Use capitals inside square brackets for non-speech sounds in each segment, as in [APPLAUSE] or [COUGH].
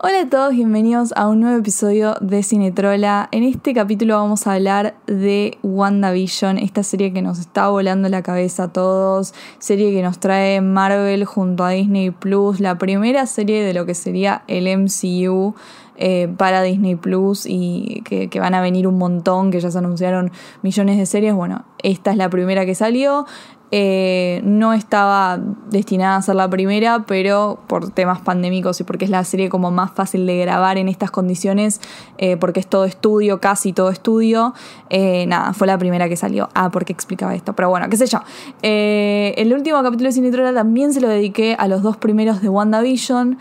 Hola a todos, bienvenidos a un nuevo episodio de Cinetrola. En este capítulo vamos a hablar de WandaVision, esta serie que nos está volando la cabeza a todos, serie que nos trae Marvel junto a Disney Plus, la primera serie de lo que sería el MCU. Eh, para Disney Plus y que, que, van a venir un montón, que ya se anunciaron millones de series. Bueno, esta es la primera que salió. Eh, no estaba destinada a ser la primera, pero por temas pandémicos y porque es la serie como más fácil de grabar en estas condiciones, eh, porque es todo estudio, casi todo estudio, eh, nada, fue la primera que salió. Ah, porque explicaba esto, pero bueno, qué sé yo. El último capítulo de Cinetrola también se lo dediqué a los dos primeros de WandaVision.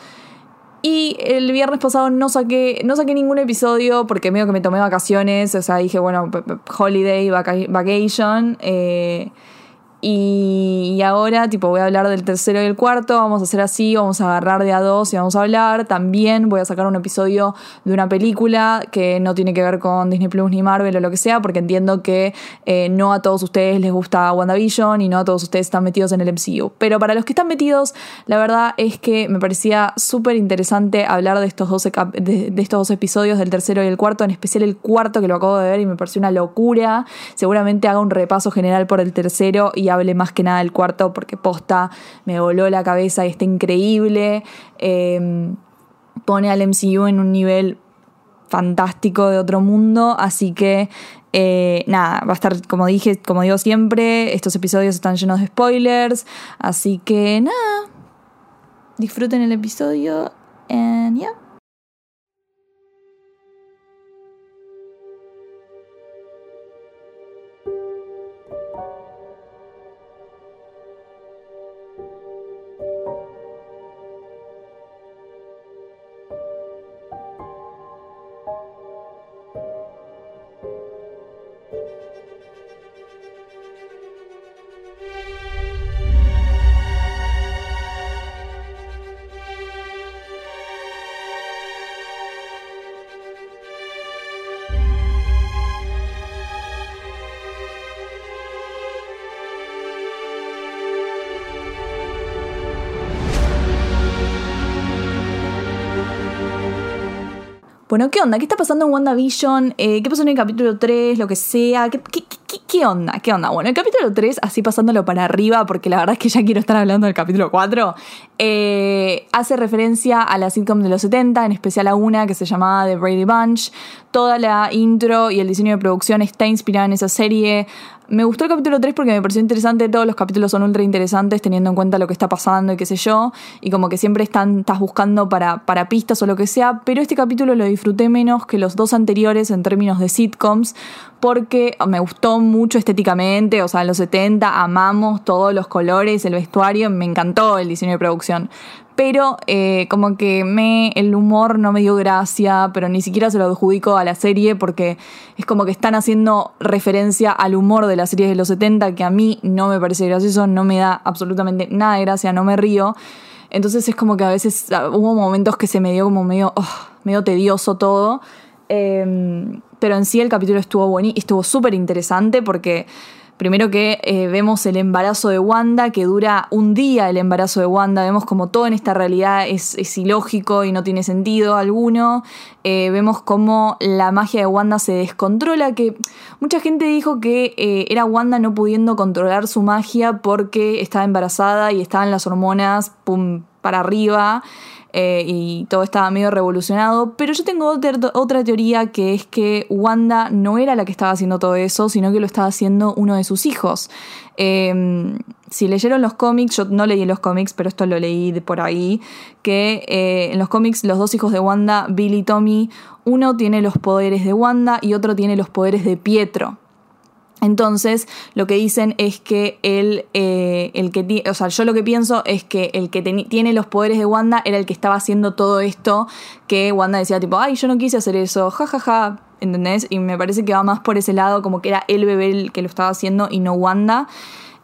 Y el viernes pasado no saqué, no saqué ningún episodio porque medio que me tomé vacaciones, o sea, dije, bueno, holiday, vacation. Y, ahora, tipo, voy a hablar del tercero y el cuarto. Vamos a hacer así, vamos a agarrar de a dos y vamos a hablar. También voy a sacar un episodio de una película que no tiene que ver con Disney Plus ni Marvel o lo que sea, porque entiendo que eh, no a todos ustedes les gusta WandaVision y no a todos ustedes están metidos en el MCU. Pero para los que están metidos, la verdad es que me parecía súper interesante hablar de estos, dos, de, de estos dos episodios, del tercero y el cuarto, en especial el cuarto que lo acabo de ver y me pareció una locura. Seguramente haga un repaso general por el tercero y hable más que nada del cuarto porque posta me voló la cabeza y está increíble. Eh, pone al MCU en un nivel fantástico de otro mundo, así que eh, nada, va a estar, como dije, como digo siempre, estos episodios están llenos de spoilers, así que nada, disfruten el episodio and yeah. Bueno, ¿qué onda? ¿Qué está pasando en WandaVision? Eh, ¿Qué pasó en el capítulo 3? Lo que sea. ¿Qué, qué, qué, ¿Qué, onda? ¿Qué onda? Bueno, el capítulo 3, así pasándolo para arriba, porque la verdad es que ya quiero estar hablando del capítulo 4, eh, hace referencia a la sitcom de los 70, en especial a una que se llamaba The Brady Bunch. Toda la intro y el diseño de producción está inspirada en esa serie. Me gustó el capítulo 3 porque me pareció interesante, todos los capítulos son ultra interesantes teniendo en cuenta lo que está pasando y qué sé yo, y como que siempre estás buscando para, para pistas o lo que sea, pero este capítulo lo disfruté menos que los dos anteriores en términos de sitcoms, porque me gustó mucho estéticamente, o sea, en los 70 amamos todos los colores, el vestuario, me encantó el diseño de producción. Pero eh, como que me, el humor no me dio gracia, pero ni siquiera se lo adjudico a la serie porque es como que están haciendo referencia al humor de las series de los 70 que a mí no me parece gracioso, no me da absolutamente nada de gracia, no me río. Entonces es como que a veces hubo momentos que se me dio como medio, oh, medio tedioso todo. Eh, pero en sí el capítulo estuvo y estuvo súper interesante porque primero que eh, vemos el embarazo de Wanda, que dura un día el embarazo de Wanda, vemos como todo en esta realidad es, es ilógico y no tiene sentido alguno, eh, vemos como la magia de Wanda se descontrola, que mucha gente dijo que eh, era Wanda no pudiendo controlar su magia porque estaba embarazada y estaban las hormonas pum, para arriba eh, y todo estaba medio revolucionado. Pero yo tengo otra, otra teoría que es que Wanda no era la que estaba haciendo todo eso, sino que lo estaba haciendo uno de sus hijos. Eh, si leyeron los cómics, yo no leí los cómics, pero esto lo leí de por ahí, que eh, en los cómics los dos hijos de Wanda, Billy y Tommy, uno tiene los poderes de Wanda y otro tiene los poderes de Pietro. Entonces, lo que dicen es que el, eh, el que, o sea, yo lo que pienso es que el que tiene los poderes de Wanda era el que estaba haciendo todo esto, que Wanda decía tipo, ay, yo no quise hacer eso, jajaja, ja, ja. ¿entendés? Y me parece que va más por ese lado, como que era el bebé el que lo estaba haciendo y no Wanda.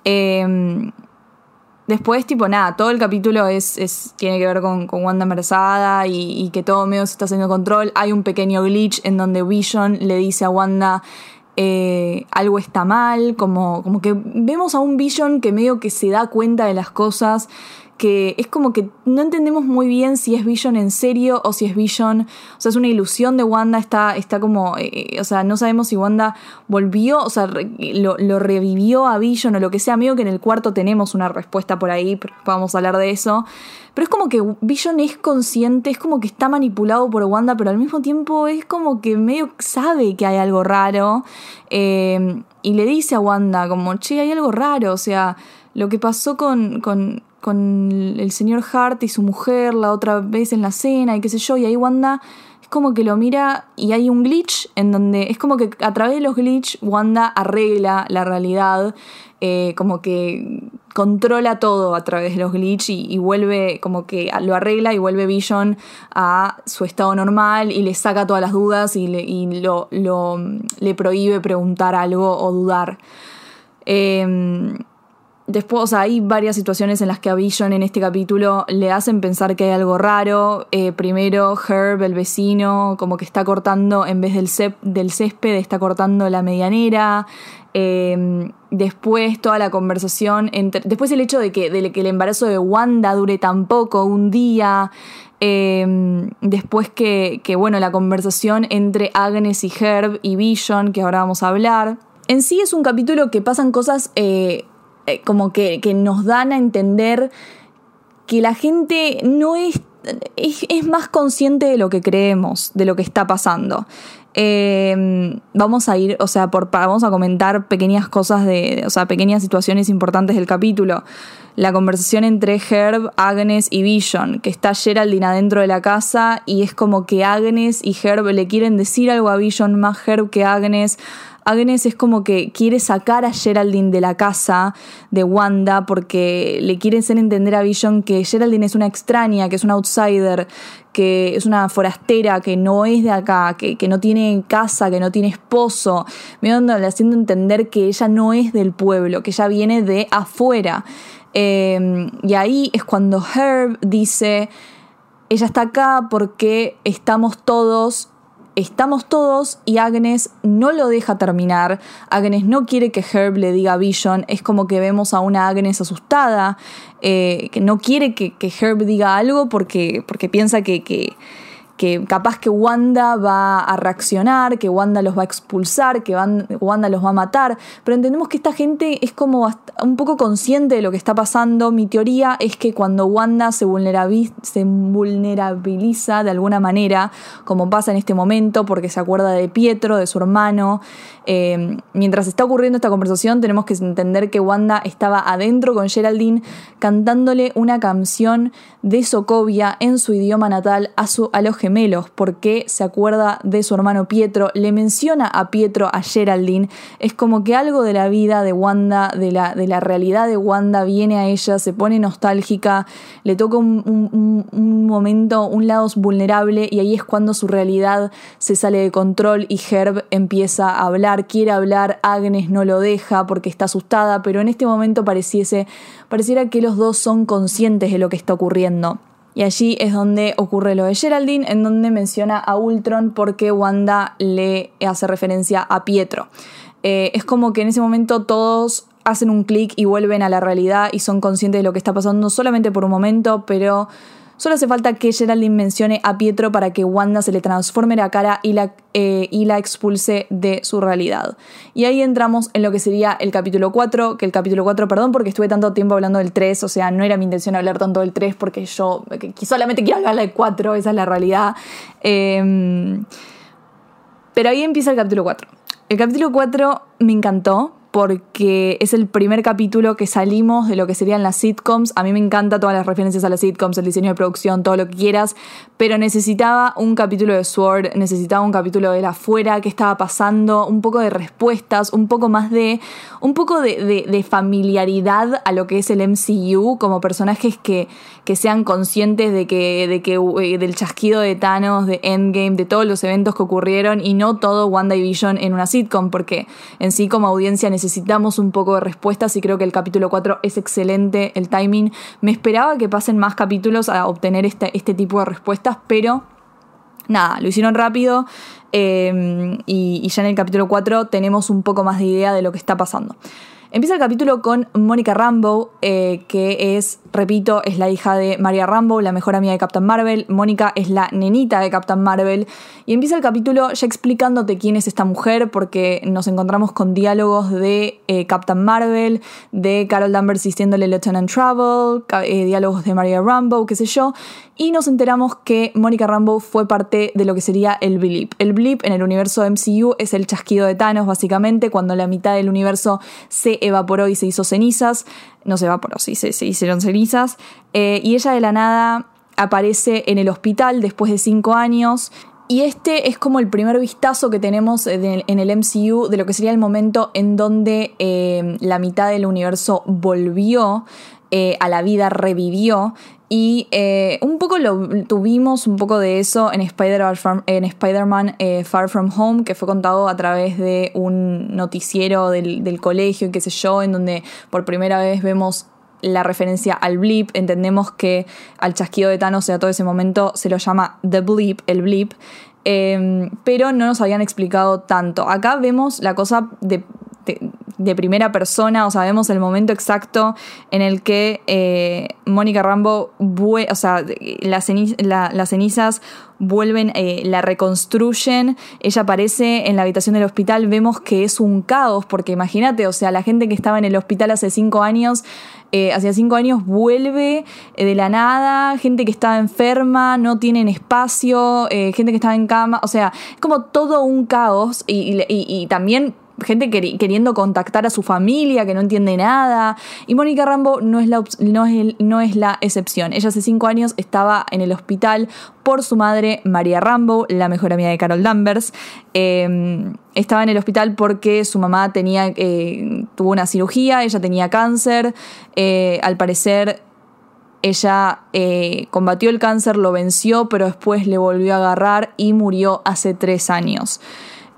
Eh, Después, tipo, nada, todo el capítulo es, tiene que ver con, con Wanda embarazada y, y, que todo medio se está haciendo control. Hay un pequeño glitch en donde Vision le dice a Wanda eh, algo está mal, como, como que vemos a un Vision que medio que se da cuenta de las cosas que es como que no entendemos muy bien si es Vision en serio o si es Vision, o sea, es una ilusión de Wanda, está, está como, eh, o sea, no sabemos si Wanda volvió, o sea, lo, revivió a Vision o lo que sea, amigo que en el cuarto tenemos una respuesta por ahí, pero vamos a hablar de eso. Pero es como que Vision es consciente, es como que está manipulado por Wanda, pero al mismo tiempo es como que medio sabe que hay algo raro. Eh, y le dice a Wanda como, che, hay algo raro, o sea, lo que pasó con con el señor Hart y su mujer la otra vez en la cena y qué sé yo, y ahí Wanda es como que lo mira y hay un glitch en donde es como que a través de los glitch Wanda arregla la realidad, eh, como que controla todo a través de los glitch y, vuelve como que lo arregla y vuelve Vision a su estado normal y le saca todas las dudas y le, lo, le prohíbe preguntar algo o dudar. Eh, Después, o sea, hay varias situaciones en las que a Vision en este capítulo le hacen pensar que hay algo raro. Eh, primero, Herb, el vecino, como que está cortando, en vez del, del césped, está cortando la medianera. Eh, después, toda la conversación. Entre, después, el hecho de que, de que el embarazo de Wanda dure tan poco, un día. Eh, después que, que, bueno, la conversación entre Agnes y Herb y Vision, que ahora vamos a hablar. En sí es un capítulo que pasan cosas como que, nos dan a entender que la gente no es, es, más consciente de lo que creemos, de lo que está pasando. Eh, vamos a ir, o sea, por, vamos a comentar pequeñas cosas de, o sea, pequeñas situaciones importantes del capítulo. La conversación entre Herb, Agnes y Vision, que está Geraldine adentro de la casa y es como que Agnes y Herb le quieren decir algo a Vision, más Herb que Agnes. Agnes es como que quiere sacar a Geraldine de la casa de Wanda porque le quiere hacer entender a Vision que Geraldine es una extraña, que es una outsider, que es una forastera, que no es de acá, que, no tiene casa, que no tiene esposo, me le haciendo entender que ella no es del pueblo, que ella viene de afuera. Em, y ahí es cuando Herb dice, ella está acá porque estamos todos estamos todos y Agnes no lo deja terminar. Agnes no quiere que Herb le diga Vision. Es como que vemos a una Agnes asustada, eh, que no quiere que, que, Herb diga algo porque, porque piensa que que capaz que Wanda va a reaccionar, que Wanda los va a expulsar, que Wanda los va a matar, pero entendemos que esta gente es como un poco consciente de lo que está pasando. Mi teoría es que cuando Wanda se, vulnerabiliza de alguna manera, como pasa en este momento, porque se acuerda de Pietro, de su hermano, eh, mientras está ocurriendo esta conversación tenemos que entender que Wanda estaba adentro con Geraldine cantándole una canción de Sokovia en su idioma natal a, los gemelos porque se acuerda de su hermano Pietro, le menciona a Pietro a Geraldine, es como que algo de la vida de Wanda, de la, de la realidad de Wanda viene a ella, se pone nostálgica, le toca un, un momento, un lado vulnerable y ahí es cuando su realidad se sale de control y Herb empieza a hablar, quiere hablar, Agnes no lo deja porque está asustada, pero en este momento pareciese, pareciera que los dos son conscientes de lo que está ocurriendo. Y allí es donde ocurre lo de Geraldine, en donde menciona a Ultron porque Wanda le hace referencia a Pietro. Eh, es como que en ese momento todos hacen un clic y vuelven a la realidad y son conscientes de lo que está pasando solamente por un momento, pero Solo hace falta que Geraldine mencione a Pietro para que Wanda se le transforme la cara y la, eh, y la expulse de su realidad. Y ahí entramos en lo que sería el capítulo 4, que el capítulo 4, perdón, porque estuve tanto tiempo hablando del 3, o sea, no era mi intención hablar tanto del 3 porque yo solamente quiero hablar del 4, esa es la realidad. Em, pero ahí empieza el capítulo 4. El capítulo 4 me encantó porque es el primer capítulo que salimos de lo que serían las sitcoms. A mí me encanta todas las referencias a las sitcoms, el diseño de producción, todo lo que quieras, pero necesitaba un capítulo de Sword, necesitaba un capítulo de la fuera, qué estaba pasando, un poco de respuestas, un poco más de, un poco de, familiaridad a lo que es el MCU, como personajes que, que sean conscientes de que, de que eh, del chasquido de Thanos, de Endgame, de todos los eventos que ocurrieron y no todo WandaVision en una sitcom, porque en sí como audiencia necesitamos necesitamos un poco de respuestas y creo que el capítulo 4 es excelente, el timing. Me esperaba que pasen más capítulos a obtener este, este tipo de respuestas, pero nada, lo hicieron rápido eh, y, y ya en el capítulo 4 tenemos un poco más de idea de lo que está pasando. Empieza el capítulo con Mónica Rambo, eh, que es, repito, es la hija de Maria Rambo, la mejor amiga de Captain Marvel. Mónica es la nenita de Captain Marvel. Y empieza el capítulo ya explicándote quién es esta mujer, porque nos encontramos con diálogos de eh, Captain Marvel, de Carol Danvers diciéndole Lieutenant Travel, eh, diálogos de Maria Rambo, qué sé yo. Y nos enteramos que Mónica Rambo fue parte de lo que sería el blip. El blip en el universo MCU es el chasquido de Thanos, básicamente, cuando la mitad del universo se evaporó y se hizo cenizas. No se evaporó, sí, se, hicieron cenizas. Eh, y ella de la nada aparece en el hospital después de cinco años. Y este es como el primer vistazo que tenemos en el MCU de lo que sería el momento en donde eh, la mitad del universo volvió eh, a la vida, revivió. Y eh, un poco lo tuvimos, un poco de eso en Spider-Man eh, Far From Home, que fue contado a través de un noticiero del, del colegio qué sé yo, en donde por primera vez vemos la referencia al blip. Entendemos que al chasquido de Thanos, a todo ese momento, se lo llama The Blip, el blip. Eh, pero no nos habían explicado tanto. Acá vemos la cosa de, de primera persona, o sea, vemos el momento exacto en el que eh, Mónica Rambo, o sea, las, la, cenizas vuelven, eh, la reconstruyen, ella aparece en la habitación del hospital, vemos que es un caos, porque imagínate, o sea, la gente que estaba en el hospital hace cinco años, eh, hace cinco años vuelve de la nada, gente que estaba enferma, no tienen espacio, gente que estaba en cama, o sea, es como todo un caos y también gente queriendo contactar a su familia que no entiende nada. Y Mónica Rambo no es, la, no, es no es la excepción. Ella hace cinco años estaba en el hospital por su madre, María Rambo, la mejor amiga de Carol Danvers. Eh, estaba en el hospital porque su mamá tenía, eh, tuvo una cirugía, ella tenía cáncer. Eh, al parecer ella eh, combatió el cáncer, lo venció, pero después le volvió a agarrar y murió hace tres años.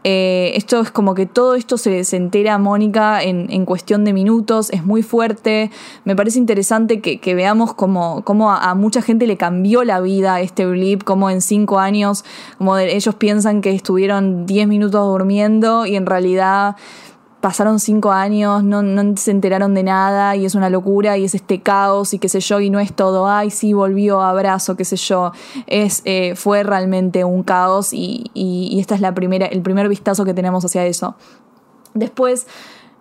Eh, esto es como que todo esto se, se entera Mónica en, en, cuestión de minutos, es muy fuerte. Me parece interesante que, veamos cómo, cómo a, a, mucha gente le cambió la vida este blip, como en cinco años, como de, ellos piensan que estuvieron 10 minutos durmiendo y en realidad pasaron cinco años, no, no, se enteraron de nada y es una locura y es este caos y qué sé yo, y no es todo, ay, sí, volvió, abrazo, qué sé yo. Es, eh, fue realmente un caos y, y, esta es la primera, el primer vistazo que tenemos hacia eso. Después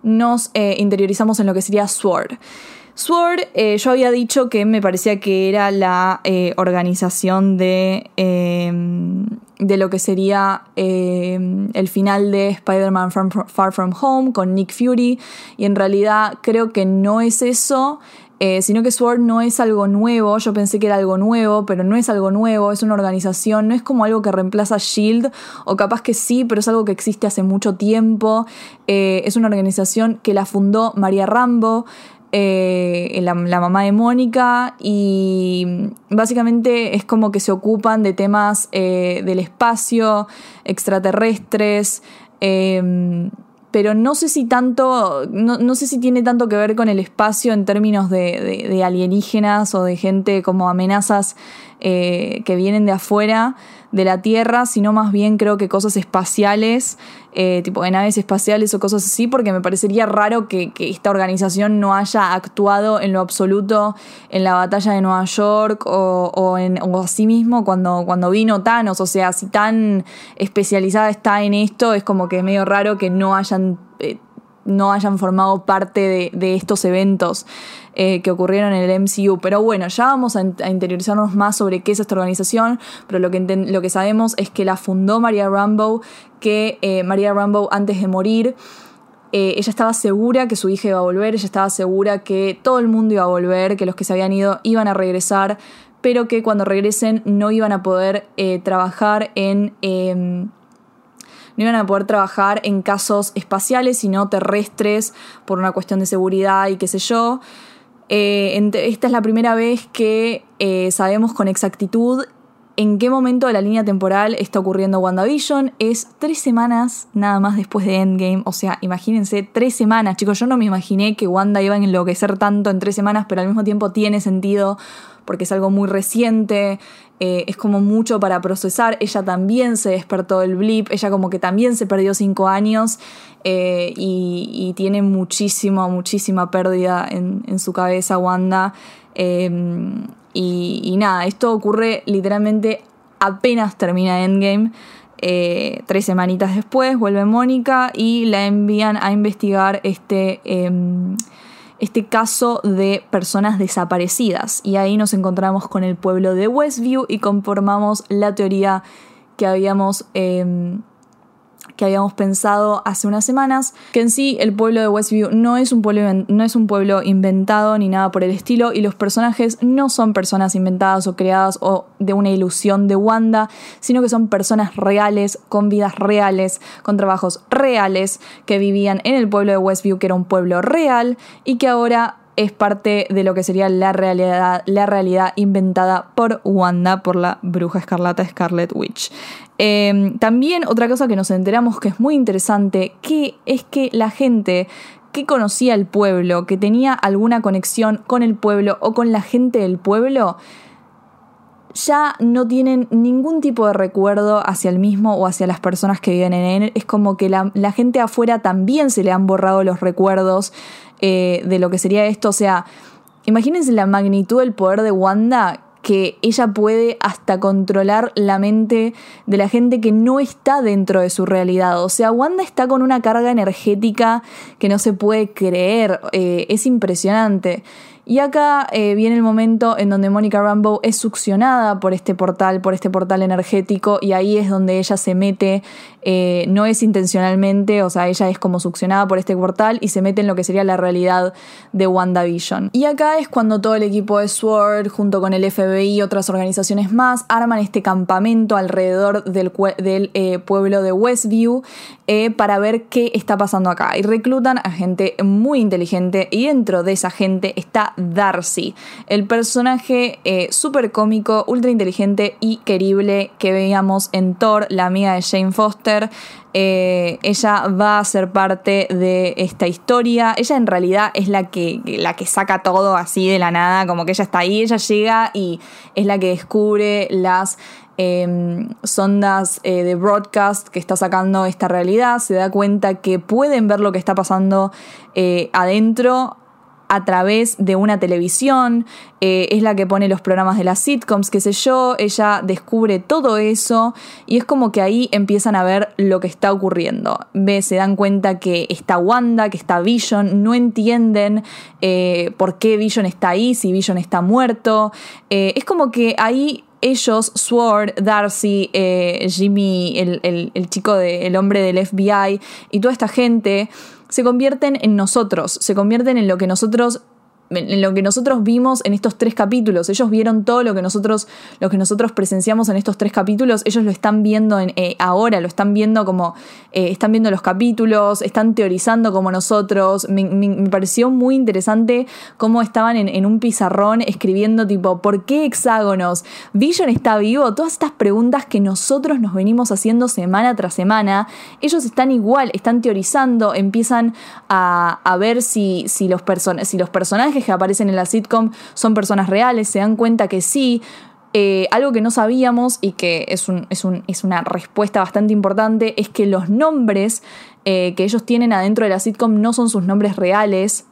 nos eh, interiorizamos en lo que sería Sword. Sword, eh, yo había dicho que me parecía que era la eh, organización de, eh, de lo que sería eh, el final de Spider-Man Far From Home con Nick Fury, y en realidad creo que no es eso. Eh, sino que Sword no es algo nuevo, yo pensé que era algo nuevo, pero no es algo nuevo, es una organización, no es como algo que reemplaza Shield, o capaz que sí, pero es algo que existe hace mucho tiempo, es una organización que la fundó María Rambo, eh, la, mamá de Mónica y básicamente es como que se ocupan de temas eh, del espacio, extraterrestres, eh, pero no sé si tanto, no, no, sé si tiene tanto que ver con el espacio en términos de alienígenas o de gente como amenazas eh, que vienen de afuera de la Tierra, sino más bien creo que cosas espaciales, eh, tipo de naves espaciales o cosas así, porque me parecería raro que, esta organización no haya actuado en lo absoluto en la batalla de Nueva York o, en, o así mismo cuando, cuando vino Thanos, o sea, si tan especializada está en esto, es como que medio raro que no hayan... Eh, no hayan formado parte de estos eventos eh, que ocurrieron en el MCU. Pero bueno, ya vamos a, interiorizarnos más sobre qué es esta organización, pero lo que, lo que sabemos es que la fundó Maria Rambo, que eh, Maria Rambo antes de morir... Eh, ella estaba segura que su hija iba a volver, ella estaba segura que todo el mundo iba a volver, que los que se habían ido iban a regresar, pero que cuando regresen no iban a poder eh, trabajar en eh, no iban a poder trabajar en casos espaciales, sino terrestres, por una cuestión de seguridad y qué sé yo. Eh, esta es la primera vez que eh, sabemos con exactitud en qué momento de la línea temporal está ocurriendo WandaVision. Es tres semanas nada más después de Endgame. O sea, imagínense, tres semanas. Chicos, yo no me imaginé que Wanda iba a enloquecer tanto en tres semanas, pero al mismo tiempo tiene sentido porque es algo muy reciente, eh, es como mucho para procesar. Ella también se despertó del blip, ella como que también se perdió cinco años eh, y, tiene muchísima, muchísima pérdida en, su cabeza Wanda. Em, y, nada, esto ocurre literalmente apenas termina Endgame. Eh, tres semanitas después vuelve Mónica y la envían a investigar este, em, este caso de personas desaparecidas. Y ahí nos encontramos con el pueblo de Westview y conformamos la teoría que habíamos em, que habíamos pensado hace unas semanas, que en sí el pueblo de Westview no es un pueblo, no es un pueblo inventado ni nada por el estilo y los personajes no son personas inventadas o creadas o de una ilusión de Wanda, sino que son personas reales, con vidas reales, con trabajos reales, que vivían en el pueblo de Westview, que era un pueblo real y que ahora es parte de lo que sería la realidad, la realidad inventada por Wanda, por la bruja escarlata Scarlet Witch. Em, también otra cosa que nos enteramos que es muy interesante, que es que la gente que conocía el pueblo, que tenía alguna conexión con el pueblo o con la gente del pueblo, ya no tienen ningún tipo de recuerdo hacia el mismo o hacia las personas que viven en él. Es como que la, gente afuera también se le han borrado los recuerdos eh, de lo que sería esto. O sea, imagínense la magnitud del poder de Wanda que ella puede hasta controlar la mente de la gente que no está dentro de su realidad. O sea, Wanda está con una carga energética que no se puede creer. Eh, es impresionante. Y acá eh, viene el momento en donde Mónica Rambo es succionada por este portal, por este portal energético, y ahí es donde ella se mete, eh, no es intencionalmente, o sea, ella es como succionada por este portal y se mete en lo que sería la realidad de WandaVision. Y acá es cuando todo el equipo de SWORD, junto con el FBI y otras organizaciones más, arman este campamento alrededor del, del eh, pueblo de Westview para ver qué está pasando acá. Y reclutan a gente muy inteligente, y dentro de esa gente está Darcy, el personaje eh, súper cómico, ultra inteligente y querible que veíamos en Thor, la amiga de Jane Foster. Eh, ella va a ser parte de esta historia. Ella en realidad es la que, la que saca todo así de la nada, como que ella está ahí, ella llega y es la que descubre las em, sondas eh, de broadcast que está sacando esta realidad, se da cuenta que pueden ver lo que está pasando adentro a través de una televisión, eh, es la que pone los programas de las sitcoms, qué sé yo, ella descubre todo eso y es como que ahí empiezan a ver lo que está ocurriendo. Ve, se dan cuenta que está Wanda, que está Vision, no entienden eh, por qué Vision está ahí, si Vision está muerto. Eh, es como que ahí ellos, Sword, Darcy, Jimmy, el, el chico, de, el hombre del FBI y toda esta gente, se convierten en nosotros, se convierten en lo que nosotros en lo que nosotros vimos en estos tres capítulos. Ellos vieron todo lo que nosotros, lo que nosotros presenciamos en estos tres capítulos. Ellos lo están viendo en, eh, ahora, lo están viendo como eh, están viendo los capítulos, están teorizando como nosotros. Me, pareció muy interesante cómo estaban en, un pizarrón escribiendo tipo, ¿por qué hexágonos? ¿Vision está vivo? Todas estas preguntas que nosotros nos venimos haciendo semana tras semana. Ellos están igual, están teorizando, empiezan a, ver si, si, los si los personajes que aparecen en la sitcom son personas reales, se dan cuenta que sí. Eh, algo que no sabíamos y que es, es, una respuesta bastante importante es que los nombres eh, que ellos tienen adentro de la sitcom no son sus nombres reales,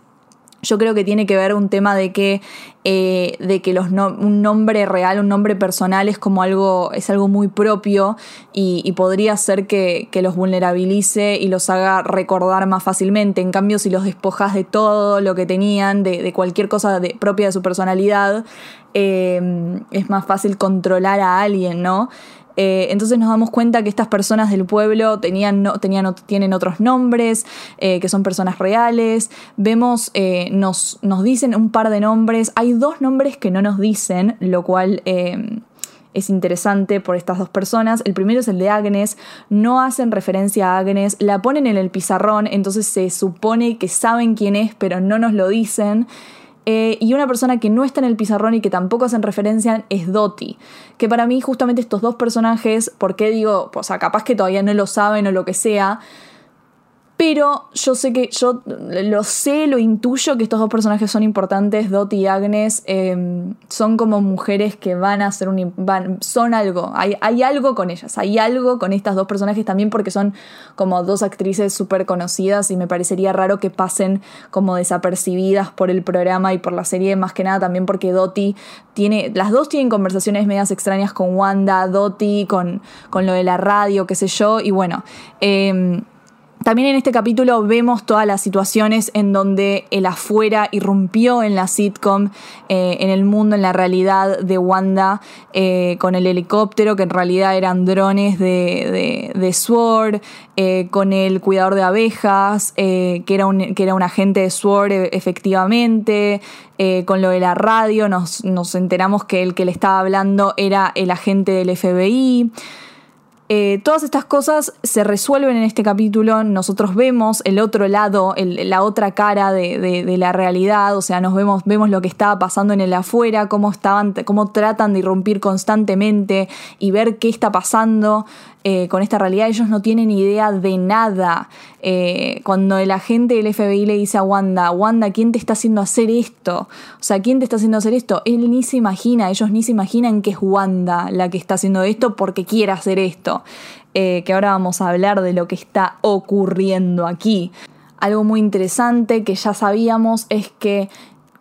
yo creo que tiene que ver un tema de que, eh, de que los un nombre real, un nombre personal es como algo, es algo muy propio y, podría ser que, los vulnerabilice y los haga recordar más fácilmente. En cambio, si los despojas de todo lo que tenían, de, cualquier cosa propia de su personalidad, eh, es más fácil controlar a alguien, ¿no? Eh, entonces nos damos cuenta que estas personas del pueblo tenían, no, tenían, tienen otros nombres, eh, que son personas reales. Vemos, eh, nos, nos, dicen un par de nombres. Hay dos nombres que no nos dicen, lo cual es interesante por estas dos personas. El primero es el de Agnes. No hacen referencia a Agnes, la ponen en el pizarrón, entonces se supone que saben quién es, pero no nos lo dicen. Eh, y una persona que no está en el pizarrón y que tampoco hacen referencia es Dottie. Que para mí, justamente estos dos personajes, ¿por qué digo? O sea, capaz que todavía no lo saben o lo que sea. Pero yo sé que, yo lo sé, lo intuyo que estos dos personajes son importantes, Dottie y Agnes, em, son como mujeres que van a ser un... Van, son algo, hay, hay algo con ellas, hay algo con estas dos personajes también porque son como dos actrices súper conocidas y me parecería raro que pasen como desapercibidas por el programa y por la serie, más que nada también porque Dottie tiene, las dos tienen conversaciones medias extrañas con Wanda, Dottie, con, con lo de la radio, qué sé yo, y bueno... Eh, también en este capítulo vemos todas las situaciones en donde el afuera irrumpió en la sitcom, eh, en el mundo, en la realidad de Wanda, eh, con el helicóptero, que en realidad eran drones de, de, SWORD, eh, con el cuidador de abejas, que, era un, que era un agente de SWORD e, efectivamente, con lo de la radio, nos, nos enteramos que el que le estaba hablando era el agente del FBI. Eh, todas estas cosas se resuelven en este capítulo, nosotros vemos el otro lado, la otra cara de, la realidad, o sea, nos vemos, vemos lo que estaba pasando en el afuera, cómo, estaban, cómo tratan de irrumpir constantemente y ver qué está pasando. Eh, con esta realidad, ellos no tienen idea de nada. Eh, cuando el agente del FBI le dice a Wanda, Wanda, ¿quién te está haciendo hacer esto? O sea, ¿quién te está haciendo hacer esto? Él ni se imagina, ellos ni se imaginan que es Wanda la que está haciendo esto porque quiere hacer esto. Eh, que ahora vamos a hablar de lo que está ocurriendo aquí. Algo muy interesante que ya sabíamos es que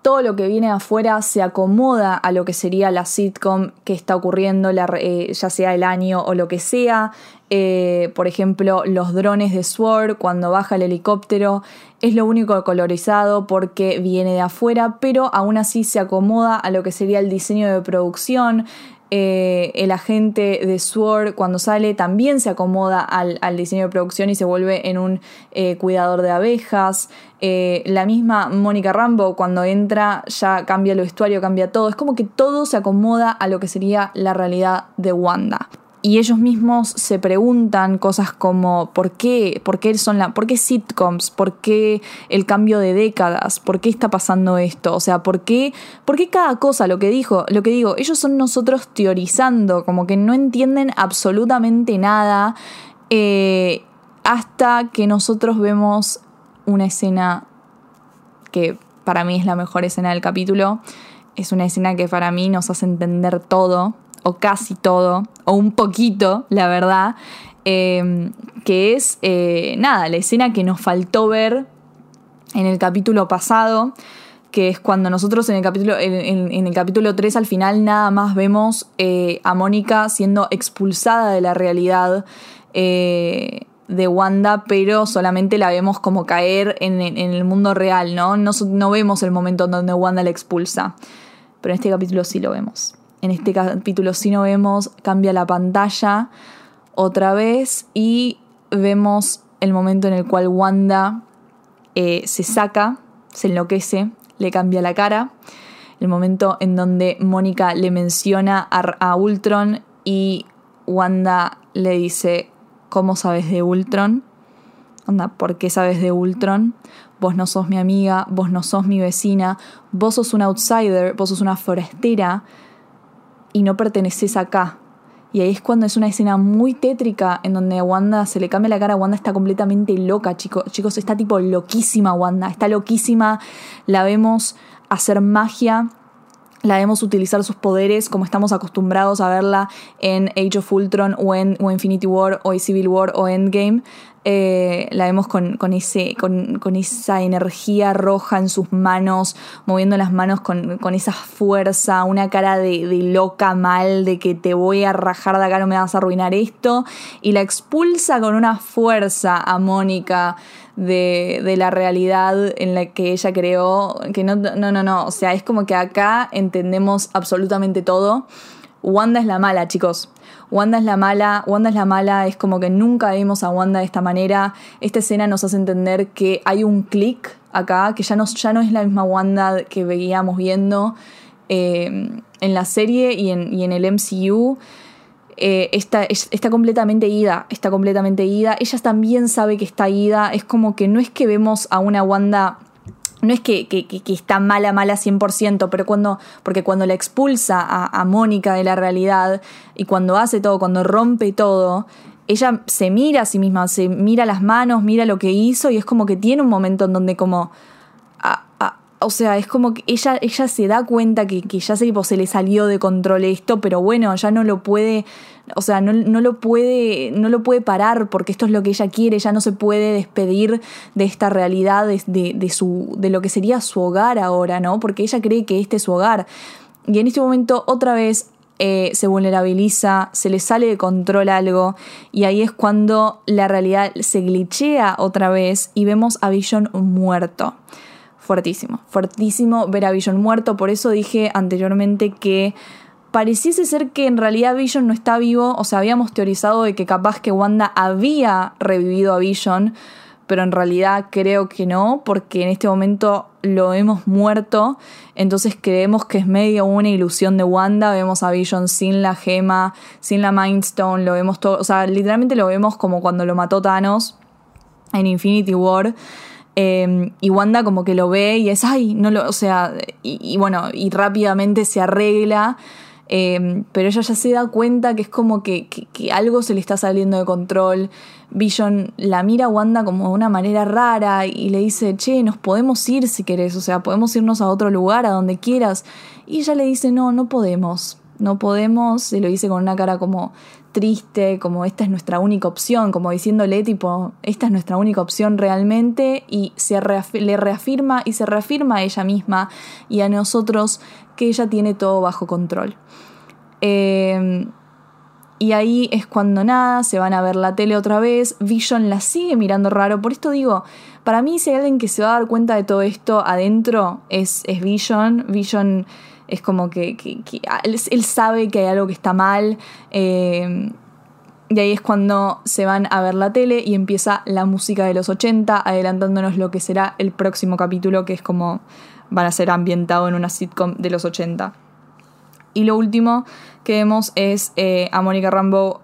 todo lo que viene afuera se acomoda a lo que sería la sitcom que está ocurriendo, eh, ya sea el año o lo que sea. Eh, por ejemplo, los drones de SWORD, cuando baja el helicóptero, es lo único colorizado porque viene de afuera, pero aún así se acomoda a lo que sería el diseño de producción, eh, el agente de SWORD cuando sale también se acomoda al, diseño de producción y se vuelve en un eh, cuidador de abejas. Eh, la misma Mónica Rambo cuando entra ya cambia el vestuario, cambia todo. Es como que todo se acomoda a lo que sería la realidad de Wanda y ellos mismos se preguntan cosas como ¿por qué? ¿Por qué son la, por qué sitcoms? ¿Por qué el cambio de décadas? ¿Por qué está pasando esto? O sea, ¿por qué, por qué cada cosa, lo que dijo, lo que digo, ellos son nosotros teorizando, como que no entienden absolutamente nada eh, hasta que nosotros vemos una escena que para mí es la mejor escena del capítulo. Es una escena que para mí nos hace entender todo o casi todo, o un poquito, la verdad, em, que es, eh, nada, la escena que nos faltó ver en el capítulo pasado, que es cuando nosotros en el capítulo, en, el capítulo 3 al final nada más vemos eh, a Mónica siendo expulsada de la realidad eh, de Wanda, pero solamente la vemos como caer en, el mundo real, ¿no? ¿no? No vemos el momento donde Wanda la expulsa, pero en este capítulo sí lo vemos. En este capítulo si no vemos, cambia la pantalla otra vez y vemos el momento en el cual Wanda eh, se saca, se enloquece, le cambia la cara. El momento en donde Mónica le menciona a, Ultron y Wanda le dice, ¿cómo sabes de Ultron? Anda, ¿por qué sabes de Ultron? Vos no sos mi amiga, vos no sos mi vecina, vos sos un outsider, vos sos una forastera y no perteneces acá. Y ahí es cuando es una escena muy tétrica en donde a Wanda se le cambia la cara. Wanda está completamente loca, chicos. Chicos, está tipo loquísima Wanda. Está loquísima. La vemos hacer magia. La vemos utilizar sus poderes como estamos acostumbrados a verla en Age of Ultron o en Infinity War o Civil War o Endgame. Eh, la vemos con, ese, con, esa energía roja en sus manos, moviendo las manos con, esa fuerza, una cara de, loca mal, de que te voy a rajar de acá, no me vas a arruinar esto, y la expulsa con una fuerza a Mónica de, de la realidad en la que ella creó, que no, no, no, no, o sea, es como que acá entendemos absolutamente todo. Wanda es la mala, chicos. Wanda es la mala, Wanda es la mala, es como que nunca vimos a Wanda de esta manera. Esta escena nos hace entender que hay un clic acá, que ya no, ya no es la misma Wanda que veíamos viendo eh, en la serie y en, y en el MCU. Eh, está, está, completamente ida, está completamente ida. Ella también sabe que está ida. Es como que no es que vemos a una Wanda no es que, está mala, mala 100%, pero cuando, porque cuando la expulsa a, Mónica de la realidad y cuando hace todo, cuando rompe todo, ella se mira a sí misma, se mira las manos, mira lo que hizo y es como que tiene un momento en donde como... o sea, es como que ella, ella se da cuenta que, que ya se, se le salió de control esto, pero bueno, ya no lo puede, o sea, no, no, lo puede, no lo puede parar porque esto es lo que ella quiere, ya no se puede despedir de esta realidad, de, de, su, de lo que sería su hogar ahora, ¿no? Porque ella cree que este es su hogar. Y en este momento otra vez eh, se vulnerabiliza, se le sale de control algo y ahí es cuando la realidad se glitchea otra vez y vemos a Vision muerto. Fuertísimo, fuertísimo ver a Vision muerto, por eso dije anteriormente que pareciese ser que en realidad Vision no está vivo, o sea, habíamos teorizado de que capaz que Wanda había revivido a Vision, pero en realidad creo que no, porque en este momento lo hemos muerto, entonces creemos que es medio una ilusión de Wanda, vemos a Vision sin la gema, sin la Mind Stone, lo vemos todo, o sea, literalmente lo vemos como cuando lo mató Thanos en Infinity War. Em, y Wanda como que lo ve y es, ay, no lo, o sea, y bueno, y rápidamente se arregla Em, pero ella ya se da cuenta que es como que, algo se le está saliendo de control. Vision la mira a Wanda como de una manera rara y le dice, che, nos podemos ir si querés, o sea, podemos irnos a otro lugar, a donde quieras. Y ella le dice, no, no podemos, no podemos, se lo dice con una cara como triste, como esta es nuestra única opción, como diciéndole tipo, esta es nuestra única opción realmente y se le reafirma y se reafirma a ella misma y a nosotros que ella tiene todo bajo control. Em, y ahí es cuando nada, se van a ver la tele otra vez, Vision la sigue mirando raro, por esto digo, para mí si hay alguien que se va a dar cuenta de todo esto adentro es, es Vision, Vision es como que, él, sabe que hay algo que está mal. Em, y ahí es cuando se van a ver la tele y empieza la música de los 80, adelantándonos lo que será el próximo capítulo, que es como van a ser ambientado en una sitcom de los 80. Y lo último que vemos es eh, a Mónica Rambo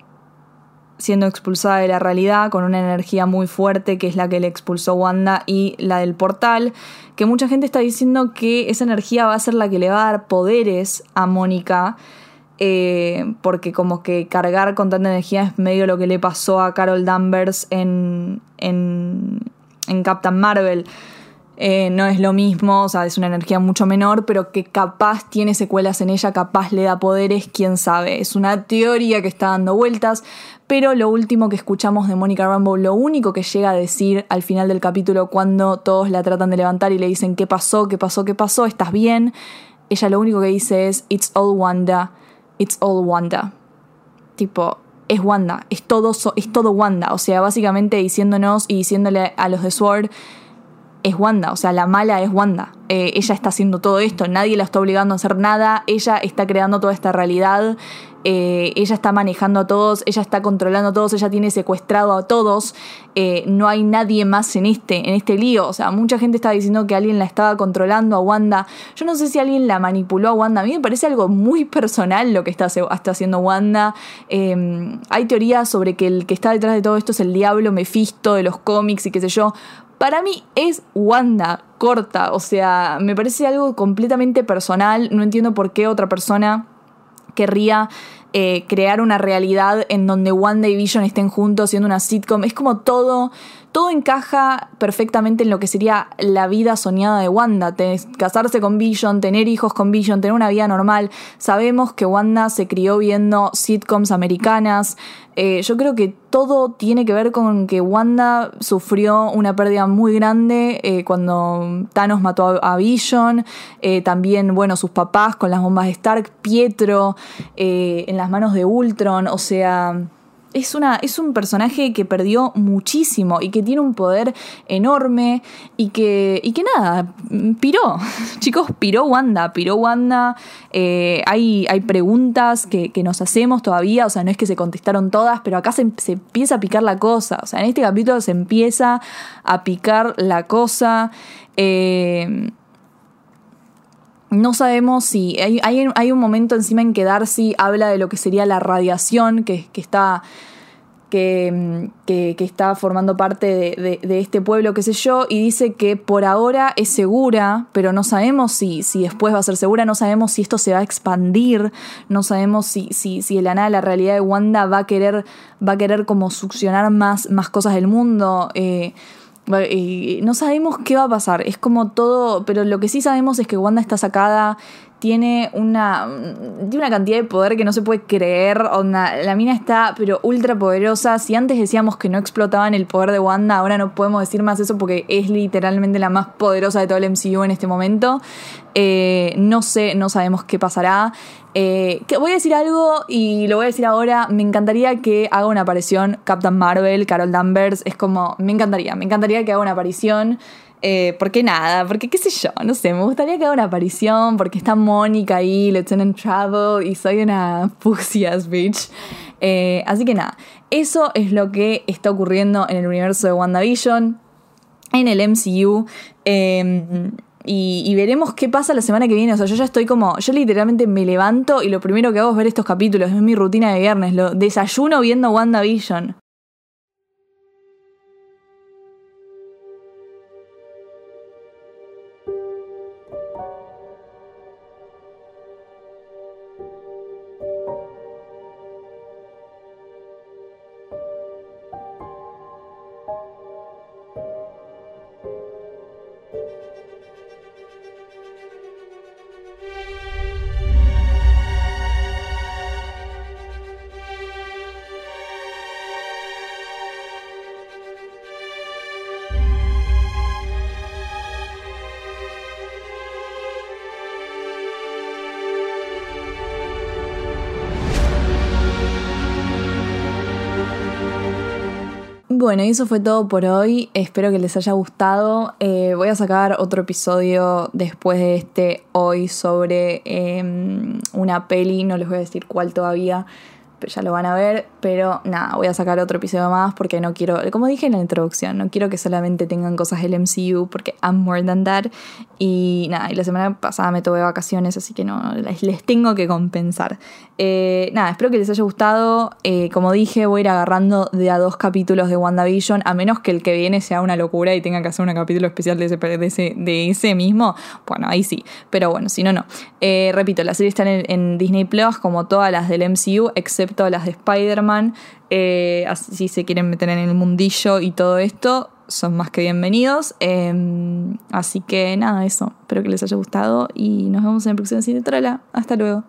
siendo expulsada de la realidad con una energía muy fuerte que es la que le expulsó Wanda y la del portal, que mucha gente está diciendo que esa energía va a ser la que le va a dar poderes a Mónica, eh, porque como que cargar con tanta energía es medio lo que le pasó a Carol Danvers en, en, en Captain Marvel. Eh, no es lo mismo, o sea, es una energía mucho menor, pero que capaz tiene secuelas en ella, capaz le da poderes, quién sabe. Es una teoría que está dando vueltas, pero lo último que escuchamos de Mónica Rambo, lo único que llega a decir al final del capítulo cuando todos la tratan de levantar y le dicen qué pasó, qué pasó, qué pasó, estás bien, ella lo único que dice es It's all Wanda, it's all Wanda. Tipo, es Wanda, es todo, es todo Wanda, o sea, básicamente diciéndonos y diciéndole a los de Sword es Wanda, o sea, la mala es Wanda. Eh, ella está haciendo todo esto, nadie la está obligando a hacer nada, ella está creando toda esta realidad, eh, ella está manejando a todos, ella está controlando a todos, ella tiene secuestrado a todos, eh, no hay nadie más en este, en este lío, o sea, mucha gente está diciendo que alguien la estaba controlando a Wanda, yo no sé si alguien la manipuló a Wanda, a mí me parece algo muy personal lo que está, está haciendo Wanda, hay teorías sobre que el que está detrás de todo esto es el diablo Mephisto de los cómics y qué sé yo, para mí es Wanda corta, o sea, me parece algo completamente personal, no entiendo por qué otra persona querría eh, crear una realidad en donde Wanda y Vision estén juntos siendo una sitcom. Es como todo, todo encaja perfectamente en lo que sería la vida soñada de Wanda. casarse con Vision, tener hijos con Vision, tener una vida normal. Sabemos que Wanda se crió viendo sitcoms americanas. Eh, yo creo que todo tiene que ver con que Wanda sufrió una pérdida muy grande eh, cuando Thanos mató a, Vision. también, bueno, sus papás con las bombas de Stark, Pietro, en las manos de Ultron, o sea, es, una, es un personaje que perdió muchísimo y que tiene un poder enorme y que, y que nada, piró. [LAUGHS] Chicos, piró Wanda, piró Wanda. Eh, hay, hay preguntas que, nos hacemos todavía, o sea, no es que se contestaron todas, pero acá se, empieza a picar la cosa. O sea, en este capítulo se empieza a picar la cosa. Eh, no sabemos si hay, hay, un momento encima en que Darcy habla de lo que sería la radiación que, está que, que, está formando parte de, de, este pueblo, qué sé yo, y dice que por ahora es segura, pero no sabemos si, si después va a ser segura, no sabemos si esto se va a expandir, no sabemos si, si, si el la realidad de Wanda va a querer, va a querer como succionar más, más cosas del mundo. Eh, no sabemos qué va a pasar, es como todo, pero lo que sí sabemos es que Wanda está sacada tiene una, tiene una cantidad de poder que no se puede creer. la mina está, pero ultra poderosa. Si antes decíamos que no explotaban el poder de Wanda, ahora no podemos decir más eso porque es literalmente la más poderosa de todo el MCU en este momento. Eh, no sé, no sabemos qué pasará. Eh, voy a decir algo y lo voy a decir ahora. Me encantaría que haga una aparición Captain Marvel, Carol Danvers. Es como, me encantaría, me encantaría que haga una aparición. Eh, porque nada, porque qué sé yo, no sé, me gustaría que haga una aparición porque está Mónica ahí, Lieutenant Travel y soy una [LAUGHS] pussias bitch. Eh, así que nada, eso es lo que está ocurriendo en el universo de WandaVision, en el MCU. Em, y, veremos qué pasa la semana que viene. O sea, yo ya estoy como. Yo literalmente me levanto y lo primero que hago es ver estos capítulos. Es mi rutina de viernes. Lo desayuno viendo WandaVision. Bueno, y eso fue todo por hoy. Espero que les haya gustado. Eh, voy a sacar otro episodio después de este hoy sobre em, una peli. No les voy a decir cuál todavía ya lo van a ver, pero nada, voy a sacar otro episodio más porque no quiero, como dije en la introducción, no quiero que solamente tengan cosas del MCU porque I'm more than that. Y nada, y la semana pasada me tuve vacaciones, así que no, les, tengo que compensar. Eh, nada, espero que les haya gustado. Eh, como dije, voy a ir agarrando de a dos capítulos de WandaVision, a menos que el que viene sea una locura y tenga que hacer un capítulo especial de ese, de ese, mismo. Bueno, ahí sí, pero bueno, si no, no. Eh, repito, la serie está en Disney Plus, como todas las del MCU, excepto todas las de Spider-Man, eh, si se quieren meter en el mundillo y todo esto, son más que bienvenidos. Em, así que nada, eso. Espero que les haya gustado y nos vemos en la próxima cine Hasta luego.